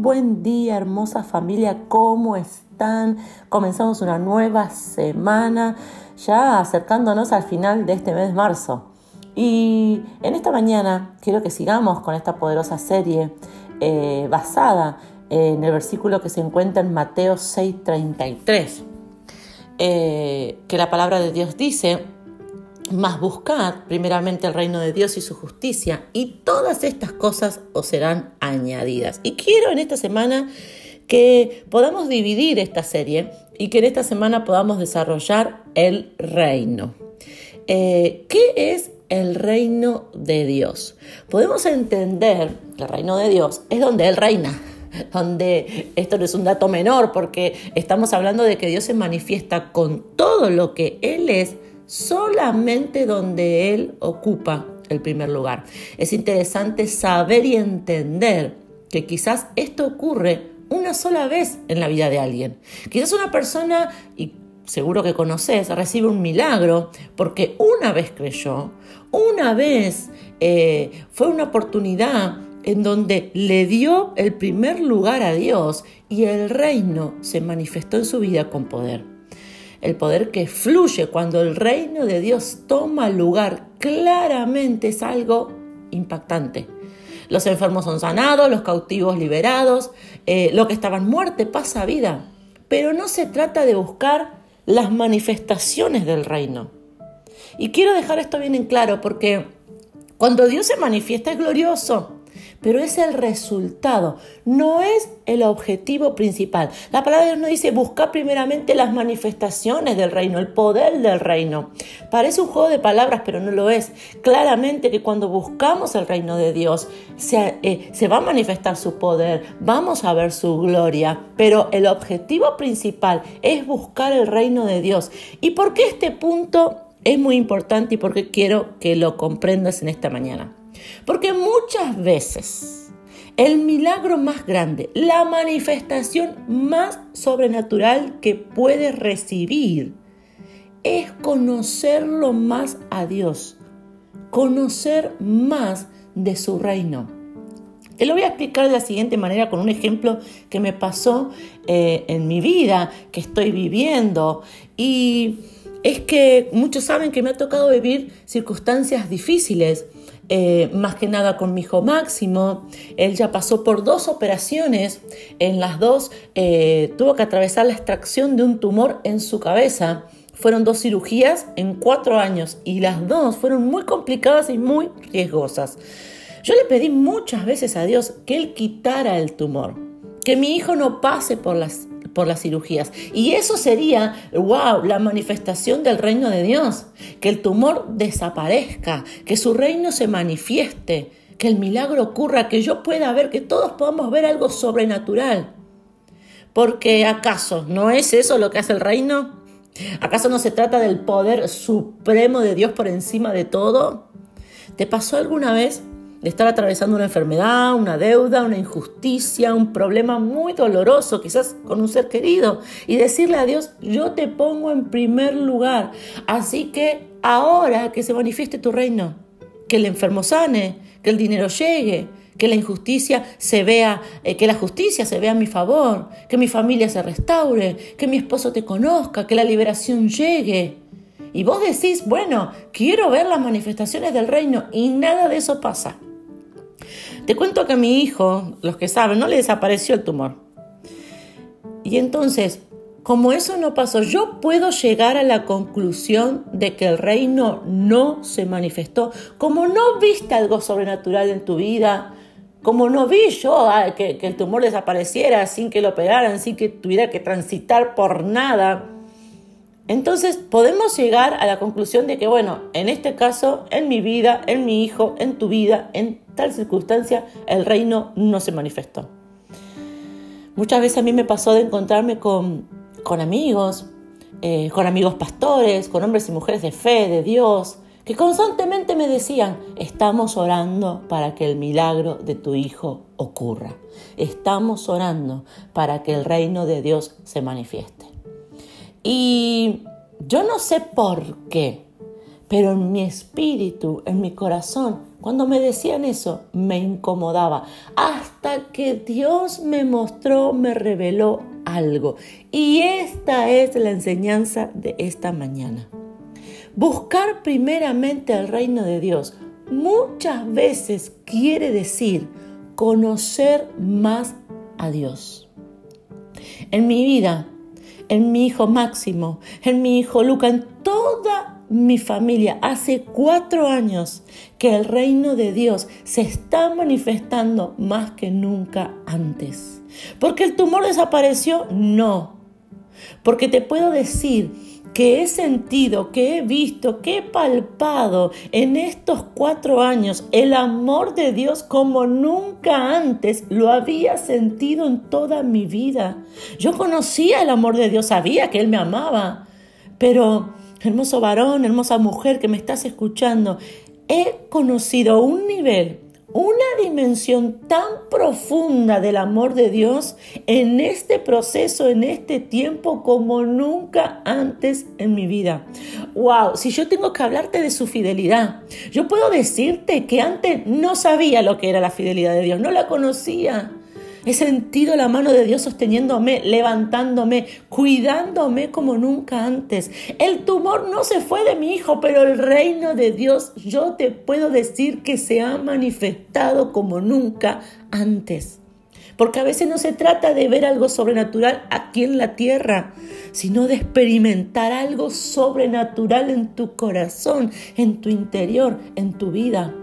buen día, hermosa familia, ¿cómo están? Comenzamos una nueva semana, ya acercándonos al final de este mes de marzo. Y en esta mañana quiero que sigamos con esta poderosa serie eh, basada en el versículo que se encuentra en Mateo 6:33, eh, que la palabra de Dios dice, mas buscad primeramente el reino de Dios y su justicia, y todas estas cosas os serán añadidas. Y quiero en esta semana que podamos dividir esta serie y que en esta semana podamos desarrollar el reino. Eh, ¿Qué es el reino de Dios? Podemos entender que el reino de Dios es donde Él reina, donde esto no es un dato menor porque estamos hablando de que Dios se manifiesta con todo lo que Él es solamente donde Él ocupa el primer lugar. Es interesante saber y entender que quizás esto ocurre una sola vez en la vida de alguien. Quizás una persona, y seguro que conoces, recibe un milagro porque una vez creyó, una vez eh, fue una oportunidad en donde le dio el primer lugar a Dios y el reino se manifestó en su vida con poder el poder que fluye cuando el reino de Dios toma lugar, claramente es algo impactante. Los enfermos son sanados, los cautivos liberados, eh, lo que estaba en muerte pasa a vida. Pero no se trata de buscar las manifestaciones del reino. Y quiero dejar esto bien en claro porque cuando Dios se manifiesta es glorioso pero es el resultado, no es el objetivo principal. La palabra de Dios no dice buscar primeramente las manifestaciones del reino, el poder del reino. Parece un juego de palabras, pero no lo es. Claramente que cuando buscamos el reino de Dios, eh, se va a manifestar su poder, vamos a ver su gloria, pero el objetivo principal es buscar el reino de Dios. ¿Y por qué este punto es muy importante y por qué quiero que lo comprendas en esta mañana? Porque muchas veces el milagro más grande, la manifestación más sobrenatural que puedes recibir es conocerlo más a Dios, conocer más de su reino. Te lo voy a explicar de la siguiente manera con un ejemplo que me pasó eh, en mi vida, que estoy viviendo. Y es que muchos saben que me ha tocado vivir circunstancias difíciles eh, más que nada con mi hijo Máximo. Él ya pasó por dos operaciones, en las dos eh, tuvo que atravesar la extracción de un tumor en su cabeza. Fueron dos cirugías en cuatro años y las dos fueron muy complicadas y muy riesgosas. Yo le pedí muchas veces a Dios que Él quitara el tumor, que mi hijo no pase por las por las cirugías. Y eso sería, wow, la manifestación del reino de Dios, que el tumor desaparezca, que su reino se manifieste, que el milagro ocurra, que yo pueda ver, que todos podamos ver algo sobrenatural. Porque acaso no es eso lo que hace el reino? ¿Acaso no se trata del poder supremo de Dios por encima de todo? ¿Te pasó alguna vez de estar atravesando una enfermedad, una deuda, una injusticia, un problema muy doloroso, quizás con un ser querido, y decirle a Dios, yo te pongo en primer lugar, así que ahora que se manifieste tu reino, que el enfermo sane, que el dinero llegue, que la injusticia se vea, eh, que la justicia se vea a mi favor, que mi familia se restaure, que mi esposo te conozca, que la liberación llegue. Y vos decís, bueno, quiero ver las manifestaciones del reino y nada de eso pasa. Te cuento que a mi hijo, los que saben, no le desapareció el tumor. Y entonces, como eso no pasó, yo puedo llegar a la conclusión de que el reino no se manifestó. Como no viste algo sobrenatural en tu vida, como no vi yo ah, que, que, el tumor desapareciera sin que lo operaran, sin que tuviera que transitar por nada, entonces podemos llegar a la conclusión de que, bueno, en este caso, en mi vida, en mi hijo, en tu vida, en tal circunstancia, el reino no se manifestó. Muchas veces a mí me pasó de encontrarme con, amigos, eh, con amigos pastores, con hombres y mujeres de fe, de Dios, que constantemente me decían, estamos orando para que el milagro de tu hijo ocurra. Estamos orando para que el reino de Dios se manifieste. Y yo no sé por qué, pero en mi espíritu, en mi corazón, Cuando me decían eso, me incomodaba, hasta que Dios me mostró, me reveló algo. Y esta es la enseñanza de esta mañana. Buscar primeramente el reino de Dios muchas veces quiere decir conocer más a Dios. En mi vida, en mi hijo Máximo, en mi hijo Luca, en mi familia, hace cuatro años que el reino de Dios se está manifestando más que nunca antes. ¿Porque el tumor desapareció? No. Porque te puedo decir que he sentido, que he visto, que he palpado en estos cuatro años el amor de Dios como nunca antes lo había sentido en toda mi vida. Yo conocía el amor de Dios, sabía que Él me amaba, pero hermoso varón, hermosa mujer que me estás escuchando, he conocido un nivel, una dimensión tan profunda del amor de Dios en este proceso, en este tiempo, como nunca antes en mi vida. Wow, si yo tengo que hablarte de su fidelidad, yo puedo decirte que antes no sabía lo que era la fidelidad de Dios, no la conocía. He sentido la mano de Dios sosteniéndome, levantándome, cuidándome como nunca antes. El tumor no se fue de mi hijo, pero el reino de Dios yo te puedo decir que se ha manifestado como nunca antes. Porque a veces no se trata de ver algo sobrenatural aquí en la tierra, sino de experimentar algo sobrenatural en tu corazón, en tu interior, en tu vida.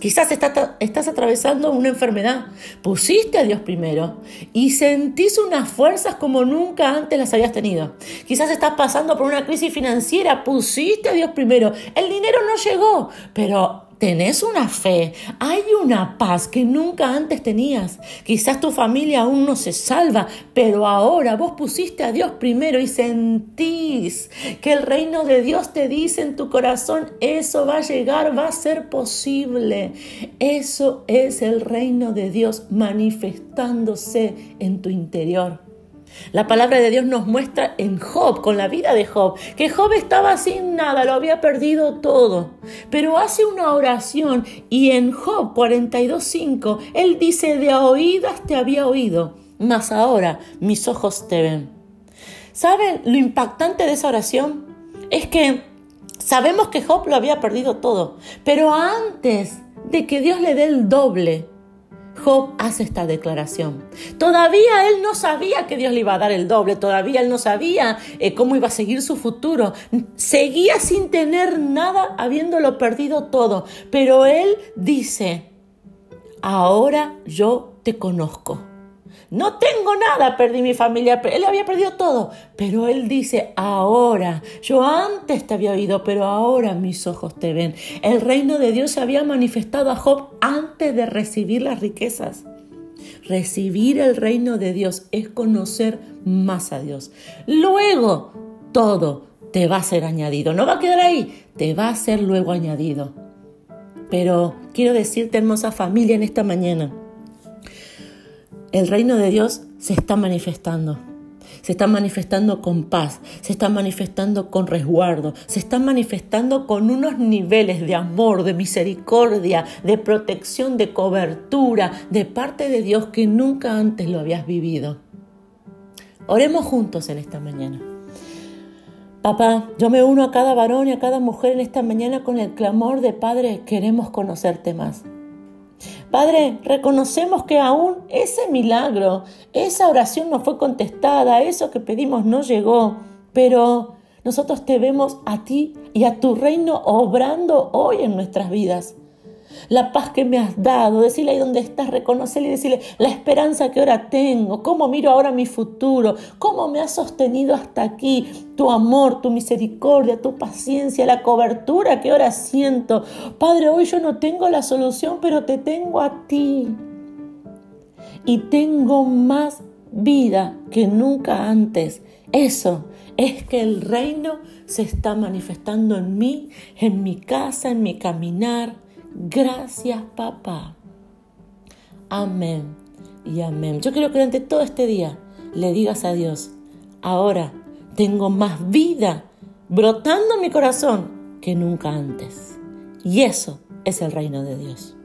Quizás estás atravesando una enfermedad. Pusiste a Dios primero y sentís unas fuerzas como nunca antes las habías tenido. Quizás estás pasando por una crisis financiera. Pusiste a Dios primero. El dinero no llegó, pero tenés una fe, hay una paz que nunca antes tenías. Quizás tu familia aún no se salva, pero ahora vos pusiste a Dios primero y sentís que el reino de Dios te dice en tu corazón, eso va a llegar, va a ser posible. Eso es el reino de Dios manifestándose en tu interior. La palabra de Dios nos muestra en Job, con la vida de Job, que Job estaba sin nada, lo había perdido todo. Pero hace una oración y en Job 42.5, él dice, de oídas te había oído, mas ahora mis ojos te ven. ¿Saben lo impactante de esa oración? Es que sabemos que Job lo había perdido todo, pero antes de que Dios le dé el doble, Job hace esta declaración. Todavía él no sabía que Dios le iba a dar el doble, todavía él no sabía eh, cómo iba a seguir su futuro. Seguía sin tener nada, habiéndolo perdido todo. Pero él dice, ahora yo te conozco. No tengo nada, perdí mi familia, él había perdido todo, pero él dice, ahora, yo antes te había oído, pero ahora mis ojos te ven. El reino de Dios se había manifestado a Job de recibir las riquezas. Recibir el reino de Dios es conocer más a Dios. Luego, todo te va a ser añadido. No va a quedar ahí, te va a ser luego añadido. Pero quiero decirte, hermosa familia, en esta mañana, el reino de Dios se está manifestando. Se está manifestando con paz, se está manifestando con resguardo, se está manifestando con unos niveles de amor, de misericordia, de protección, de cobertura de parte de Dios que nunca antes lo habías vivido. Oremos juntos en esta mañana. Papá, yo me uno a cada varón y a cada mujer en esta mañana con el clamor de Padre, queremos conocerte más. Padre, reconocemos que aún ese milagro, esa oración no fue contestada, eso que pedimos no llegó, pero nosotros te vemos a ti y a tu reino obrando hoy en nuestras vidas la paz que me has dado, decirle ahí donde estás, reconocerle y decirle la esperanza que ahora tengo, cómo miro ahora mi futuro, cómo me has sostenido hasta aquí, tu amor, tu misericordia, tu paciencia, la cobertura que ahora siento. Padre, hoy yo no tengo la solución, pero te tengo a ti. Y tengo más vida que nunca antes. Eso es que el reino se está manifestando en mí, en mi casa, en mi caminar Gracias, papá. Amén y amén. Yo quiero que durante todo este día le digas a Dios, ahora tengo más vida brotando en mi corazón que nunca antes. Y eso es el reino de Dios.